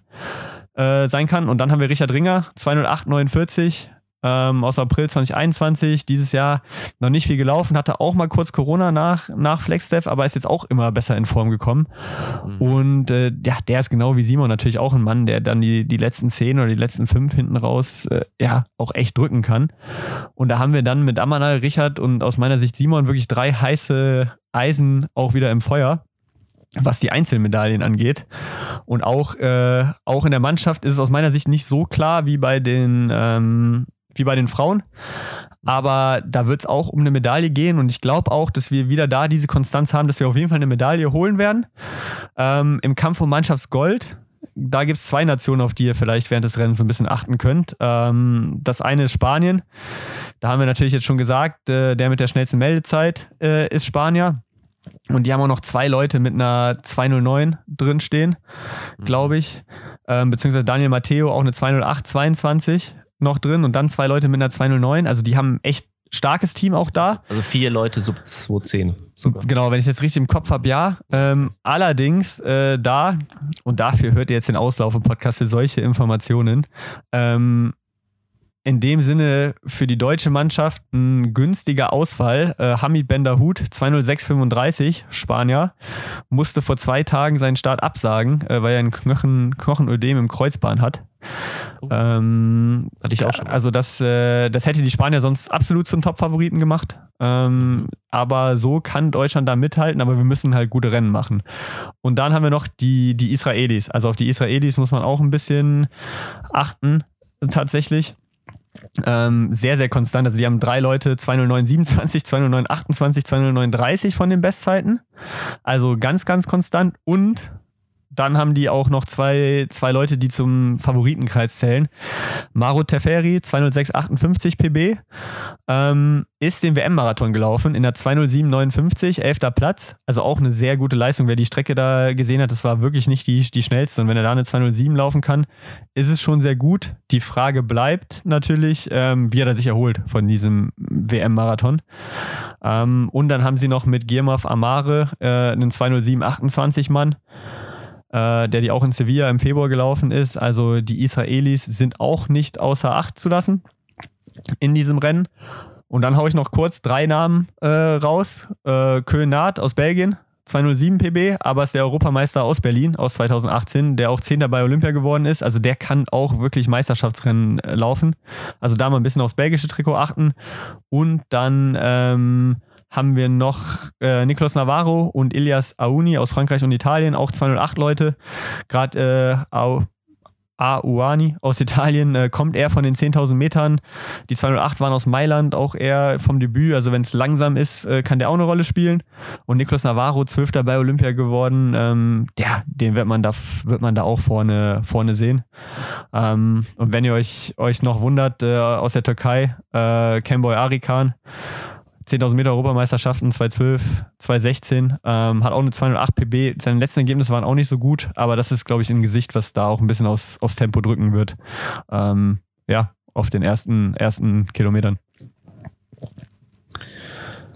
äh, sein kann. Und dann haben wir Richard Ringer, 208,49 ähm, aus April 2021, dieses Jahr noch nicht viel gelaufen, hatte auch mal kurz Corona nach, nach Flexdev, aber ist jetzt auch immer besser in Form gekommen. Mhm. Und äh, ja, der ist genau wie Simon natürlich auch ein Mann, der dann die, die letzten zehn oder die letzten fünf hinten raus äh, ja auch echt drücken kann. Und da haben wir dann mit Amanal, Richard und aus meiner Sicht Simon wirklich drei heiße Eisen auch wieder im Feuer was die Einzelmedaillen angeht. Und auch, äh, auch in der Mannschaft ist es aus meiner Sicht nicht so klar wie bei den, ähm, wie bei den Frauen. Aber da wird es auch um eine Medaille gehen und ich glaube auch, dass wir wieder da diese Konstanz haben, dass wir auf jeden Fall eine Medaille holen werden. Ähm, Im Kampf um Mannschaftsgold, da gibt es zwei Nationen, auf die ihr vielleicht während des Rennens so ein bisschen achten könnt. Ähm, das eine ist Spanien. Da haben wir natürlich jetzt schon gesagt, äh, der mit der schnellsten Meldezeit äh, ist Spanier. Und die haben auch noch zwei Leute mit einer 209 drin stehen, glaube ich. Ähm, beziehungsweise Daniel Matteo auch eine 208 22 noch drin und dann zwei Leute mit einer 209. Also die haben echt starkes Team auch da. Also vier Leute sub 210. Super. Genau, wenn ich es jetzt richtig im Kopf habe, ja. Ähm, allerdings äh, da, und dafür hört ihr jetzt den Auslauf im Podcast für solche Informationen, ähm, in dem Sinne für die deutsche Mannschaft ein günstiger Ausfall. Äh, Hamid Benderhut, 20635, Spanier, musste vor zwei Tagen seinen Start absagen, äh, weil er einen Knochen, Knochenödem im Kreuzbahn hat. Oh. Ähm, Hatte ich auch schon. Also das, äh, das hätte die Spanier sonst absolut zum Top-Favoriten gemacht. Ähm, aber so kann Deutschland da mithalten, aber wir müssen halt gute Rennen machen. Und dann haben wir noch die, die Israelis. Also auf die Israelis muss man auch ein bisschen achten, tatsächlich. Ähm, sehr, sehr konstant. Also die haben drei Leute 20927, 20928, 20930 von den Bestzeiten. Also ganz, ganz konstant. Und dann haben die auch noch zwei, zwei Leute, die zum Favoritenkreis zählen. Maro Teferi, 20658 PB, ähm, ist den WM-Marathon gelaufen in der 20759, 11. Platz. Also auch eine sehr gute Leistung. Wer die Strecke da gesehen hat, das war wirklich nicht die, die schnellste. Und wenn er da eine 207 laufen kann, ist es schon sehr gut. Die Frage bleibt natürlich, ähm, wie er sich erholt von diesem WM-Marathon. Ähm, und dann haben sie noch mit Girmaf Amare äh, einen 20728 Mann äh, der die auch in Sevilla im Februar gelaufen ist. Also die Israelis sind auch nicht außer Acht zu lassen in diesem Rennen. Und dann haue ich noch kurz drei Namen äh, raus. Äh, Köln-Naht aus Belgien, 207 PB, aber ist der Europameister aus Berlin aus 2018, der auch Zehnter bei Olympia geworden ist. Also der kann auch wirklich Meisterschaftsrennen äh, laufen. Also da mal ein bisschen aufs belgische Trikot achten. Und dann ähm, haben wir noch äh, Nicolas Navarro und Ilias Aouni aus Frankreich und Italien, auch 208 Leute. Gerade äh, Auani aus Italien äh, kommt er von den 10.000 Metern. Die 208 waren aus Mailand, auch er vom Debüt. Also wenn es langsam ist, äh, kann der auch eine Rolle spielen. Und Nicolas Navarro, Zwölfter bei Olympia geworden. Ähm, ja, den wird man da, wird man da auch vorne, vorne sehen. Ähm, und wenn ihr euch, euch noch wundert, äh, aus der Türkei, äh, Camboy Arikan 10.000 Meter Europameisterschaften 2012, 2016, ähm, hat auch eine 208 PB. Seine letzten Ergebnisse waren auch nicht so gut, aber das ist, glaube ich, ein Gesicht, was da auch ein bisschen aus, aufs Tempo drücken wird. Ähm, ja, auf den ersten, ersten Kilometern.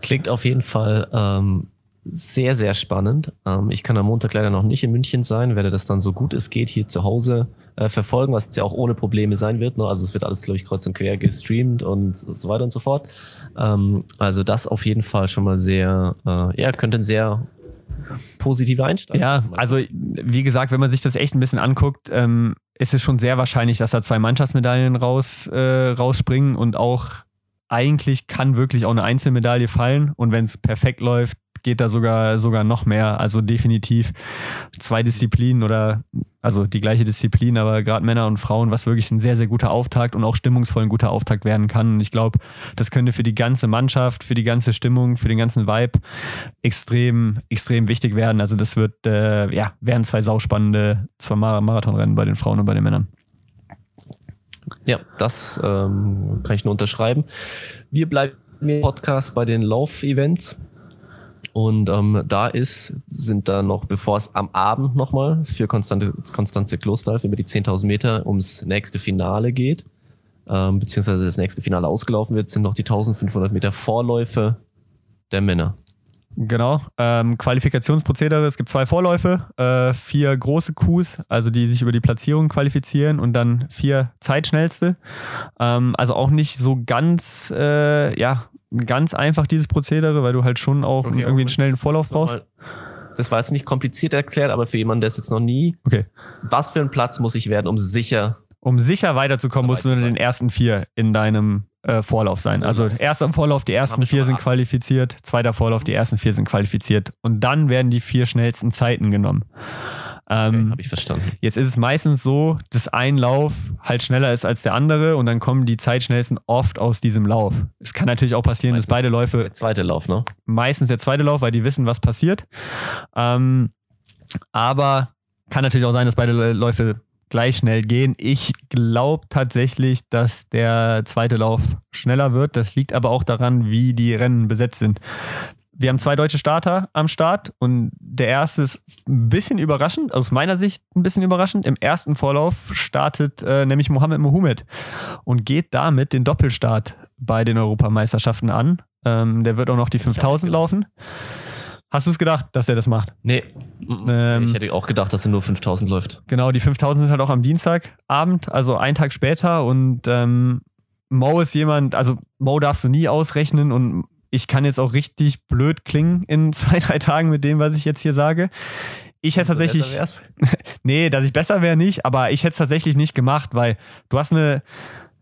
Klingt auf jeden Fall ähm, sehr, sehr spannend. Ähm, ich kann am Montag leider noch nicht in München sein, werde das dann so gut es geht hier zu Hause äh, verfolgen, was ja auch ohne Probleme sein wird. Ne? Also es wird alles, glaube ich, kreuz und quer gestreamt und so weiter und so fort. Ähm, also das auf jeden Fall schon mal sehr, äh, ja, könnte ein sehr positiver Einstieg. Ja, also wie gesagt, wenn man sich das echt ein bisschen anguckt, ähm, ist es schon sehr wahrscheinlich, dass da zwei Mannschaftsmedaillen raus, äh, rausspringen und auch eigentlich kann wirklich auch eine Einzelmedaille fallen und wenn es perfekt läuft, geht da sogar, sogar noch mehr. Also definitiv zwei Disziplinen oder also die gleiche Disziplin, aber gerade Männer und Frauen, was wirklich ein sehr, sehr guter Auftakt und auch stimmungsvoll ein guter Auftakt werden kann. Und ich glaube, das könnte für die ganze Mannschaft, für die ganze Stimmung, für den ganzen Vibe extrem, extrem wichtig werden. Also das wird, äh, ja, werden zwei sauspannende zwei Marathonrennen bei den Frauen und bei den Männern. Ja, das ähm, kann ich nur unterschreiben. Wir bleiben im Podcast bei den Lauf-Events. Und ähm, da ist, sind da noch, bevor es am Abend nochmal für Konstanze Klostalf über die 10.000 Meter ums nächste Finale geht, ähm, beziehungsweise das nächste Finale ausgelaufen wird, sind noch die 1.500 Meter Vorläufe der Männer. Genau. Ähm, Qualifikationsprozedere, es gibt zwei Vorläufe, äh, vier große Qs, also die sich über die Platzierung qualifizieren und dann vier Zeitschnellste. Ähm, also auch nicht so ganz, äh, ja, ganz einfach dieses Prozedere, weil du halt schon auch okay, irgendwie einen schnellen Vorlauf brauchst. Das war jetzt nicht kompliziert erklärt, aber für jemanden, der es jetzt noch nie. Okay. Was für ein Platz muss ich werden, um sicher. Um sicher weiterzukommen, musst du in den ersten vier in deinem äh, Vorlauf sein. Also erster Vorlauf, die ersten vier sind qualifiziert, zweiter Vorlauf, die ersten vier sind qualifiziert und dann werden die vier schnellsten Zeiten genommen. Ähm, okay, Habe ich verstanden. Jetzt ist es meistens so, dass ein Lauf halt schneller ist als der andere und dann kommen die Zeitschnellsten oft aus diesem Lauf. Es kann natürlich auch passieren, meistens dass beide Läufe. Der zweite Lauf, ne? Meistens der zweite Lauf, weil die wissen, was passiert. Ähm, aber kann natürlich auch sein, dass beide Läufe gleich schnell gehen. Ich glaube tatsächlich, dass der zweite Lauf schneller wird. Das liegt aber auch daran, wie die Rennen besetzt sind. Wir haben zwei deutsche Starter am Start und der erste ist ein bisschen überraschend, aus meiner Sicht ein bisschen überraschend. Im ersten Vorlauf startet äh, nämlich Mohammed Mohamed und geht damit den Doppelstart bei den Europameisterschaften an. Ähm, der wird auch noch die 5000 laufen. Hast du es gedacht, dass er das macht? Nee. Ähm, ich hätte auch gedacht, dass er nur 5000 läuft. Genau, die 5000 sind halt auch am Dienstagabend, also einen Tag später. Und ähm, Mo ist jemand, also Mo darfst du nie ausrechnen und ich kann jetzt auch richtig blöd klingen in zwei, drei Tagen mit dem, was ich jetzt hier sage. Ich hätte tatsächlich. nee, dass ich besser wäre nicht, aber ich hätte es tatsächlich nicht gemacht, weil du hast eine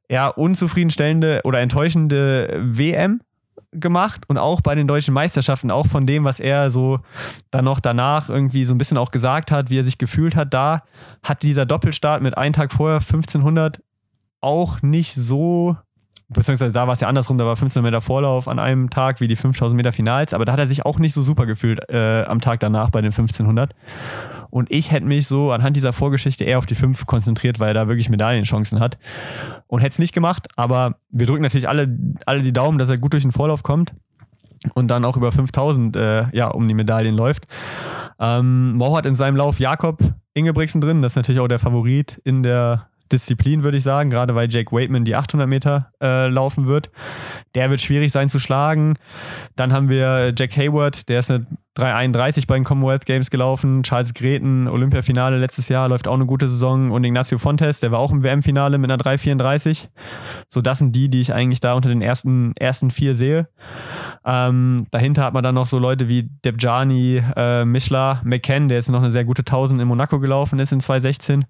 ja, unzufriedenstellende oder enttäuschende WM gemacht und auch bei den deutschen Meisterschaften, auch von dem, was er so dann noch danach irgendwie so ein bisschen auch gesagt hat, wie er sich gefühlt hat, da hat dieser Doppelstart mit einem Tag vorher 1500 auch nicht so, beziehungsweise da war es ja andersrum, da war 15 Meter Vorlauf an einem Tag wie die 5000 Meter Finals, aber da hat er sich auch nicht so super gefühlt äh, am Tag danach bei den 1500. Und ich hätte mich so anhand dieser Vorgeschichte eher auf die 5 konzentriert, weil er da wirklich Medaillenchancen hat. Und hätte es nicht gemacht, aber wir drücken natürlich alle, alle die Daumen, dass er gut durch den Vorlauf kommt und dann auch über 5000 äh, ja, um die Medaillen läuft. Ähm, Mo hat in seinem Lauf Jakob Ingebrigtsen drin, das ist natürlich auch der Favorit in der Disziplin, würde ich sagen, gerade weil Jake Waitman die 800 Meter äh, laufen wird. Der wird schwierig sein zu schlagen. Dann haben wir Jack Hayward, der ist eine 3,31 bei den Commonwealth Games gelaufen. Charles Greten, Olympiafinale letztes Jahr, läuft auch eine gute Saison. Und Ignacio Fontes, der war auch im WM-Finale mit einer 3,34. So, das sind die, die ich eigentlich da unter den ersten, ersten vier sehe. Ähm, dahinter hat man dann noch so Leute wie Debjani, äh, Mischler, McCann, der jetzt noch eine sehr gute 1000 in Monaco gelaufen ist in 2016.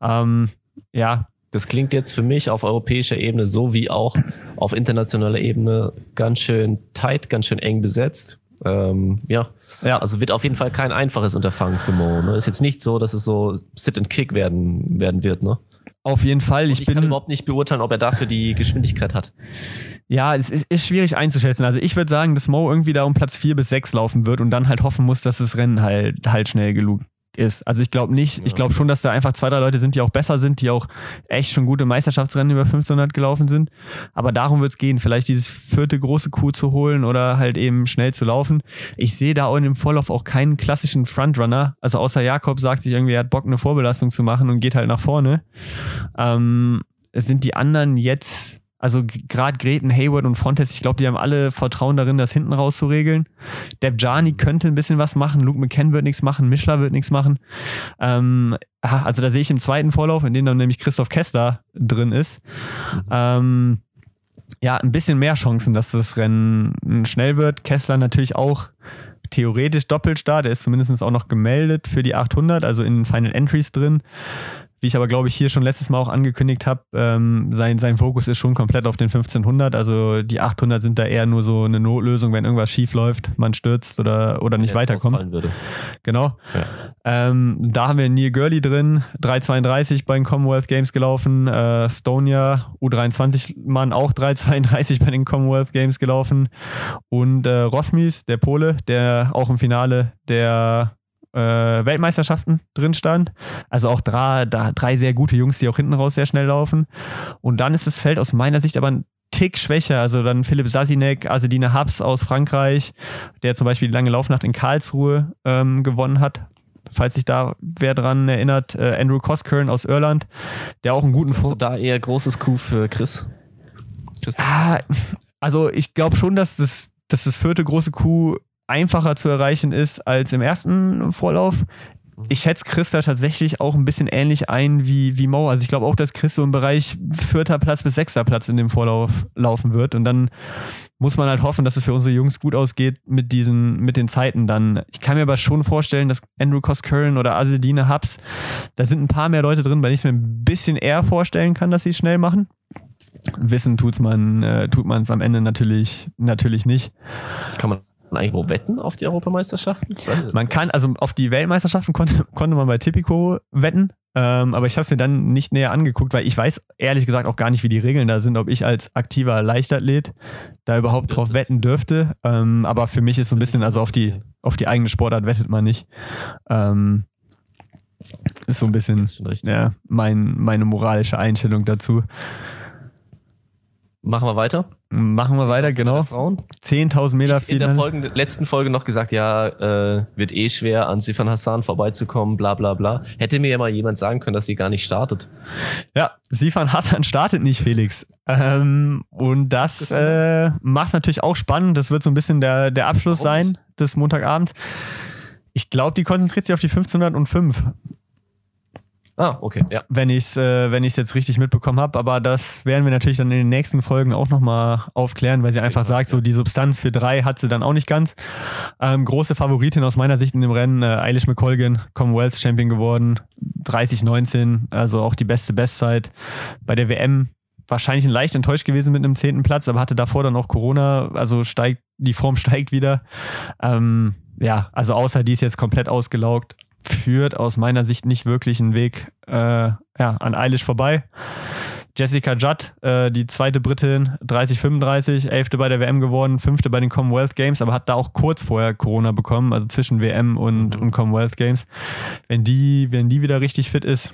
Ähm, ja, das klingt jetzt für mich auf europäischer Ebene so wie auch auf internationaler Ebene ganz schön tight, ganz schön eng besetzt. Ähm, ja. ja, also wird auf jeden Fall kein einfaches Unterfangen für Mo. Ne? Ist jetzt nicht so, dass es so Sit and Kick werden, werden wird. Ne? Auf jeden Fall. Ich, ich bin kann überhaupt nicht beurteilen, ob er dafür die Geschwindigkeit hat. Ja, es ist, ist schwierig einzuschätzen. Also ich würde sagen, dass Mo irgendwie da um Platz 4 bis 6 laufen wird und dann halt hoffen muss, dass das Rennen halt, halt schnell genug, ist. Also ich glaube nicht, ich glaube schon, dass da einfach zwei, drei Leute sind, die auch besser sind, die auch echt schon gute Meisterschaftsrennen über 1500 gelaufen sind. Aber darum wird es gehen, vielleicht dieses vierte große Kuh zu holen oder halt eben schnell zu laufen. Ich sehe da auch in dem Vorlauf auch keinen klassischen Frontrunner. Also außer Jakob sagt sich irgendwie, er hat Bock, eine Vorbelastung zu machen und geht halt nach vorne. Ähm, es sind die anderen jetzt also gerade Greten, Hayward und Fontes, ich glaube, die haben alle Vertrauen darin, das hinten raus zu regeln. Debjani könnte ein bisschen was machen, Luke McKen wird nichts machen, Mischler wird nichts machen. Ähm, also da sehe ich im zweiten Vorlauf, in dem dann nämlich Christoph Kessler drin ist, ähm, ja, ein bisschen mehr Chancen, dass das Rennen schnell wird. Kessler natürlich auch theoretisch Doppelstart, er ist zumindest auch noch gemeldet für die 800, also in Final Entries drin wie ich aber glaube ich hier schon letztes Mal auch angekündigt habe, ähm, sein, sein Fokus ist schon komplett auf den 1500. Also die 800 sind da eher nur so eine Notlösung, wenn irgendwas schief läuft, man stürzt oder, oder nicht weiterkommt. Würde. Genau. Ja. Ähm, da haben wir Neil Gurley drin, 332 bei den Commonwealth Games gelaufen. Äh, Stonia, U23-Mann, auch 332 bei den Commonwealth Games gelaufen. Und äh, Rosmis, der Pole, der auch im Finale der Weltmeisterschaften drin stand. Also auch drei, da, drei sehr gute Jungs, die auch hinten raus sehr schnell laufen. Und dann ist das Feld aus meiner Sicht aber ein Tick schwächer. Also dann Philipp Sasinek, Asedine Habs aus Frankreich, der zum Beispiel die lange Laufnacht in Karlsruhe ähm, gewonnen hat. Falls sich da wer dran erinnert, äh, Andrew Coskern aus Irland, der auch einen guten Also da eher großes Coup für Chris. Ah, also ich glaube schon, dass das, dass das vierte große Coup einfacher zu erreichen ist als im ersten Vorlauf. Ich schätze Chris da tatsächlich auch ein bisschen ähnlich ein wie, wie Mo. Also ich glaube auch, dass Chris so im Bereich vierter Platz bis sechster Platz in dem Vorlauf laufen wird. Und dann muss man halt hoffen, dass es für unsere Jungs gut ausgeht mit diesen, mit den Zeiten dann. Ich kann mir aber schon vorstellen, dass Andrew Koskern oder Asedine Hubs, da sind ein paar mehr Leute drin, bei denen ich mir ein bisschen eher vorstellen kann, dass sie es schnell machen. Wissen tut's man, äh, tut man es am Ende natürlich, natürlich nicht. Kann man eigentlich wo wetten auf die Europameisterschaften? Man kann, also auf die Weltmeisterschaften konnte, konnte man bei Tipico wetten, ähm, aber ich habe es mir dann nicht näher angeguckt, weil ich weiß ehrlich gesagt auch gar nicht, wie die Regeln da sind, ob ich als aktiver Leichtathlet da überhaupt drauf wetten dürfte. Ähm, aber für mich ist so ein bisschen, also auf die, auf die eigene Sportart wettet man nicht. Ähm, ist so ein bisschen ja, mein, meine moralische Einstellung dazu. Machen wir weiter? Machen wir weiter, genau. 10.000 Meter ich In der Folge, letzten Folge noch gesagt, ja, äh, wird eh schwer, an Sifan Hassan vorbeizukommen, bla bla bla. Hätte mir ja mal jemand sagen können, dass sie gar nicht startet. Ja, Sifan Hassan startet nicht, Felix. Ähm, und das äh, macht es natürlich auch spannend. Das wird so ein bisschen der, der Abschluss Warum sein des Montagabends. Ich glaube, die konzentriert sich auf die 1505. Ah, okay, ja. Wenn ich es äh, wenn jetzt richtig mitbekommen habe. Aber das werden wir natürlich dann in den nächsten Folgen auch nochmal aufklären, weil sie einfach sagt, so die Substanz für drei hat sie dann auch nicht ganz. Ähm, große Favoritin aus meiner Sicht in dem Rennen, äh, Eilish McColgan, Commonwealth Champion geworden, 30-19, also auch die beste Bestzeit. Bei der WM wahrscheinlich leicht enttäuscht gewesen mit einem zehnten Platz, aber hatte davor dann auch Corona, also steigt, die Form steigt wieder. Ähm, ja, also außer die ist jetzt komplett ausgelaugt, führt aus meiner Sicht nicht wirklich einen Weg äh, ja, an Eilish vorbei. Jessica Judd, äh, die zweite Britin, 30-35, elfte bei der WM geworden, fünfte bei den Commonwealth Games, aber hat da auch kurz vorher Corona bekommen, also zwischen WM und, mhm. und Commonwealth Games. Wenn die, wenn die wieder richtig fit ist,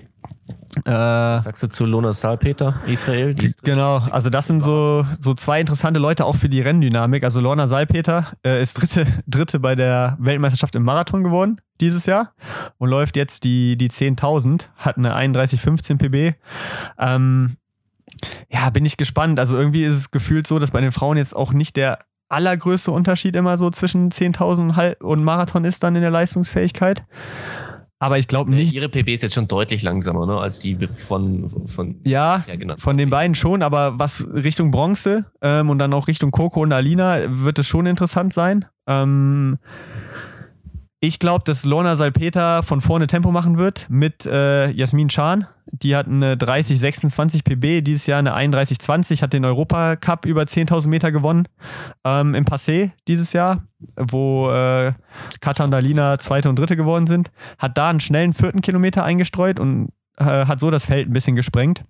äh, sagst du zu Lona Salpeter, Israel? Genau, also das sind so, so zwei interessante Leute auch für die Renndynamik. Also Lorna Salpeter äh, ist dritte, dritte bei der Weltmeisterschaft im Marathon geworden dieses Jahr und läuft jetzt die, die 10.000, hat eine 31,15 PB. Ähm, ja, bin ich gespannt. Also irgendwie ist es gefühlt so, dass bei den Frauen jetzt auch nicht der allergrößte Unterschied immer so zwischen 10.000 und Marathon ist dann in der Leistungsfähigkeit. Aber ich glaube nicht. Ihre PB ist jetzt schon deutlich langsamer, ne, als die von, von ja, von den beiden schon, aber was Richtung Bronze ähm, und dann auch Richtung Coco und Alina wird es schon interessant sein. Ähm, ich glaube, dass Lorna Salpeter von vorne Tempo machen wird mit äh, Jasmin Chan. Die hat eine 30-26 PB, dieses Jahr eine 31-20, hat den Europacup über 10.000 Meter gewonnen ähm, im Passé dieses Jahr, wo äh, Kata und Alina zweite und dritte geworden sind. Hat da einen schnellen vierten Kilometer eingestreut und äh, hat so das Feld ein bisschen gesprengt.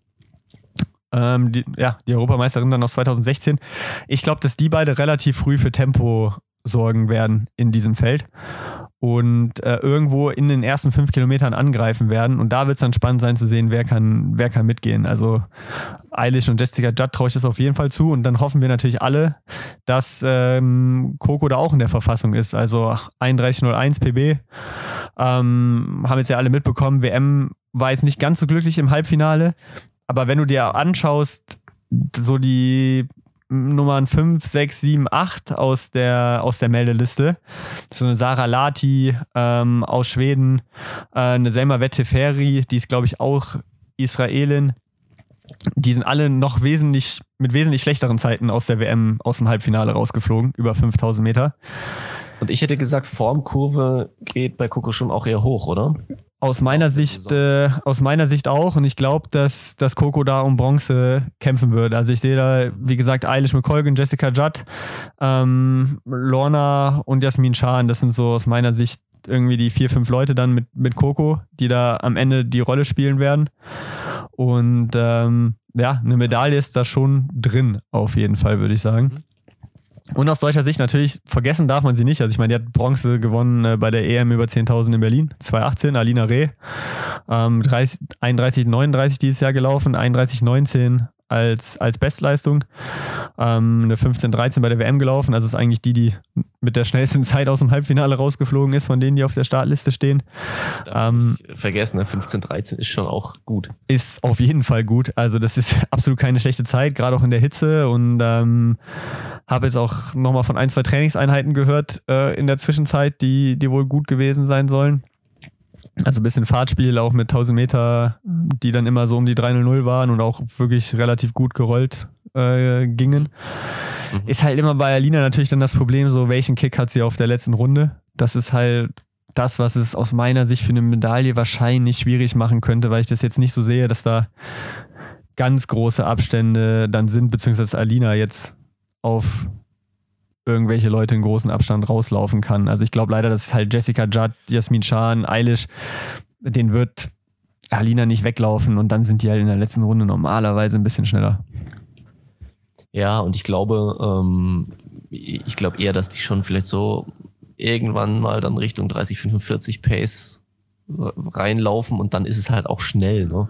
Ähm, die, ja, die Europameisterin dann aus 2016. Ich glaube, dass die beide relativ früh für Tempo sorgen werden in diesem Feld und äh, irgendwo in den ersten fünf Kilometern angreifen werden. Und da wird es dann spannend sein zu sehen, wer kann, wer kann mitgehen. Also Eilish und Jessica Judd traue ich das auf jeden Fall zu. Und dann hoffen wir natürlich alle, dass ähm, Coco da auch in der Verfassung ist. Also 31.01 PB. Ähm, haben jetzt ja alle mitbekommen, WM war jetzt nicht ganz so glücklich im Halbfinale. Aber wenn du dir anschaust, so die Nummern 5, 6, 7, 8 aus der, aus der Meldeliste. So eine Sarah Lati ähm, aus Schweden, äh, eine Selma Wetteferi, die ist, glaube ich, auch Israelin. Die sind alle noch wesentlich, mit wesentlich schlechteren Zeiten aus der WM, aus dem Halbfinale rausgeflogen, über 5000 Meter. Und ich hätte gesagt, Formkurve geht bei Coco schon auch eher hoch, oder? Aus meiner Sicht, äh, aus meiner Sicht auch. Und ich glaube, dass, dass Coco da um Bronze kämpfen wird. Also ich sehe da, wie gesagt, Eilish McColgan, Jessica Judd, ähm, Lorna und Jasmin Schahn. Das sind so aus meiner Sicht irgendwie die vier, fünf Leute dann mit, mit Coco, die da am Ende die Rolle spielen werden. Und ähm, ja, eine Medaille ist da schon drin, auf jeden Fall, würde ich sagen. Und aus deutscher Sicht natürlich, vergessen darf man sie nicht. Also ich meine, die hat Bronze gewonnen äh, bei der EM über 10.000 in Berlin, 2018, Alina Reh. Ähm, 30, 31, 39 dieses Jahr gelaufen, 31, 19 als, als Bestleistung. Ähm, eine 15-13 bei der WM gelaufen. Also ist eigentlich die, die mit der schnellsten Zeit aus dem Halbfinale rausgeflogen ist, von denen, die auf der Startliste stehen. Ähm, vergessen, ne? 15-13 ist schon auch gut. Ist auf jeden Fall gut. Also das ist absolut keine schlechte Zeit, gerade auch in der Hitze. Und ähm, habe jetzt auch nochmal von ein, zwei Trainingseinheiten gehört äh, in der Zwischenzeit, die, die wohl gut gewesen sein sollen. Also ein bisschen Fahrtspiel auch mit 1000 Meter, die dann immer so um die 300 waren und auch wirklich relativ gut gerollt äh, gingen. Mhm. Ist halt immer bei Alina natürlich dann das Problem, so welchen Kick hat sie auf der letzten Runde. Das ist halt das, was es aus meiner Sicht für eine Medaille wahrscheinlich schwierig machen könnte, weil ich das jetzt nicht so sehe, dass da ganz große Abstände dann sind, beziehungsweise Alina jetzt auf irgendwelche Leute in großen Abstand rauslaufen kann. Also ich glaube leider, dass halt Jessica Judd, Jasmin Schahn, Eilish, den wird Alina nicht weglaufen und dann sind die halt in der letzten Runde normalerweise ein bisschen schneller. Ja, und ich glaube, ähm, ich glaube eher, dass die schon vielleicht so irgendwann mal dann Richtung 30, 45 Pace reinlaufen und dann ist es halt auch schnell, ne?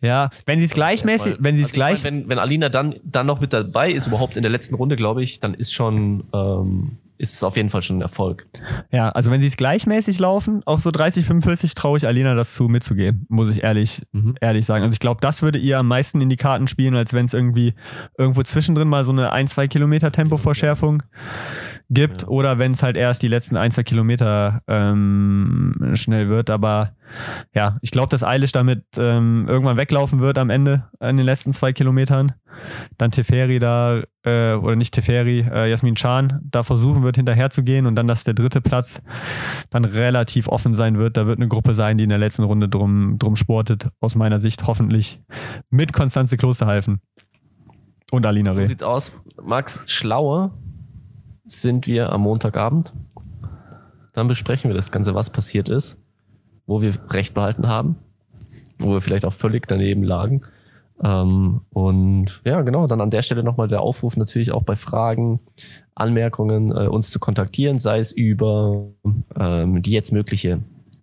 Ja, wenn sie es gleichmäßig, wenn sie es also gleich. Meine, wenn, wenn Alina dann, dann noch mit dabei ist, überhaupt in der letzten Runde, glaube ich, dann ist schon, ähm, ist es auf jeden Fall schon ein Erfolg. Ja, also wenn sie es gleichmäßig laufen, auch so 30, 45, traue ich Alina das zu, mitzugehen, muss ich ehrlich, mhm. ehrlich sagen. Also ich glaube, das würde ihr am meisten in die Karten spielen, als wenn es irgendwie irgendwo zwischendrin mal so eine 1, 2 Kilometer Tempoverschärfung gibt ja. oder wenn es halt erst die letzten ein, zwei Kilometer ähm, schnell wird. Aber ja, ich glaube, dass Eilish damit ähm, irgendwann weglaufen wird am Ende in den letzten zwei Kilometern. Dann Teferi da, äh, oder nicht Teferi, äh, Jasmin Chan da versuchen wird, hinterher zu gehen und dann, dass der dritte Platz dann relativ offen sein wird. Da wird eine Gruppe sein, die in der letzten Runde drum, drum sportet, aus meiner Sicht hoffentlich mit Konstanze Klosterhalfen. Und Alina Reh. So sieht's aus. Max, schlaue sind wir am Montagabend. Dann besprechen wir das Ganze, was passiert ist, wo wir Recht behalten haben, wo wir vielleicht auch völlig daneben lagen. Ähm, und ja, genau, dann an der Stelle nochmal der Aufruf natürlich auch bei Fragen, Anmerkungen äh, uns zu kontaktieren, sei es über ähm, die jetzt mögliche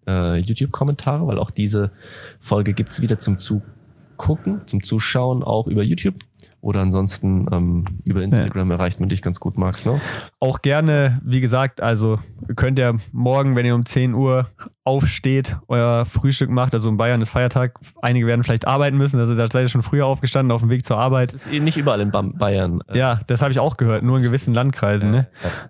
äh, YouTube-Kommentare, weil auch diese Folge gibt's wieder zum Zugucken, zum Zuschauen, auch über YouTube. Oder ansonsten ähm, über Instagram ja. erreicht man dich ganz gut, Max. Ne? Auch gerne, wie gesagt, also könnt ihr morgen, wenn ihr um 10 Uhr aufsteht, euer Frühstück macht. Also in Bayern ist Feiertag. Einige werden vielleicht arbeiten müssen. Also da seid ihr schon früher aufgestanden auf dem Weg zur Arbeit. Das ist eh nicht überall in Bayern. Äh, ja, das habe ich auch gehört. Nur in gewissen Landkreisen. Ja, ne?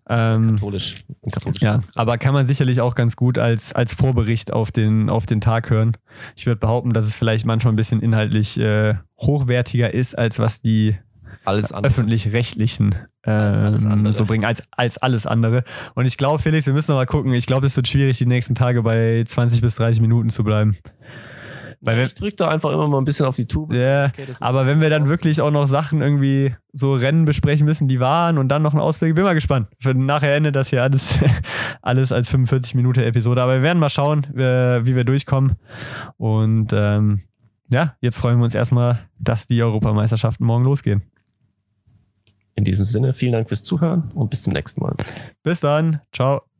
Ja. Ähm, katholisch. katholisch. Ja, aber kann man sicherlich auch ganz gut als, als Vorbericht auf den, auf den Tag hören. Ich würde behaupten, dass es vielleicht manchmal ein bisschen inhaltlich äh, hochwertiger ist, als was die öffentlich-rechtlichen äh, so bringen, als, als alles andere. Und ich glaube, Felix, wir müssen noch mal gucken. Ich glaube, es wird schwierig, die nächsten Tage bei 20 bis 30 Minuten zu bleiben. Weil ja, ich drücke da einfach immer mal ein bisschen auf die Tube. Ja, okay, aber wenn wir dann wirklich auch noch Sachen irgendwie so Rennen besprechen müssen, die waren und dann noch einen Ausblick, bin mal gespannt. Für nachher endet das hier alles, alles als 45 Minuten Episode. Aber wir werden mal schauen, wie wir durchkommen. Und ähm, ja, jetzt freuen wir uns erstmal, dass die Europameisterschaften morgen losgehen. In diesem Sinne, vielen Dank fürs Zuhören und bis zum nächsten Mal. Bis dann. Ciao.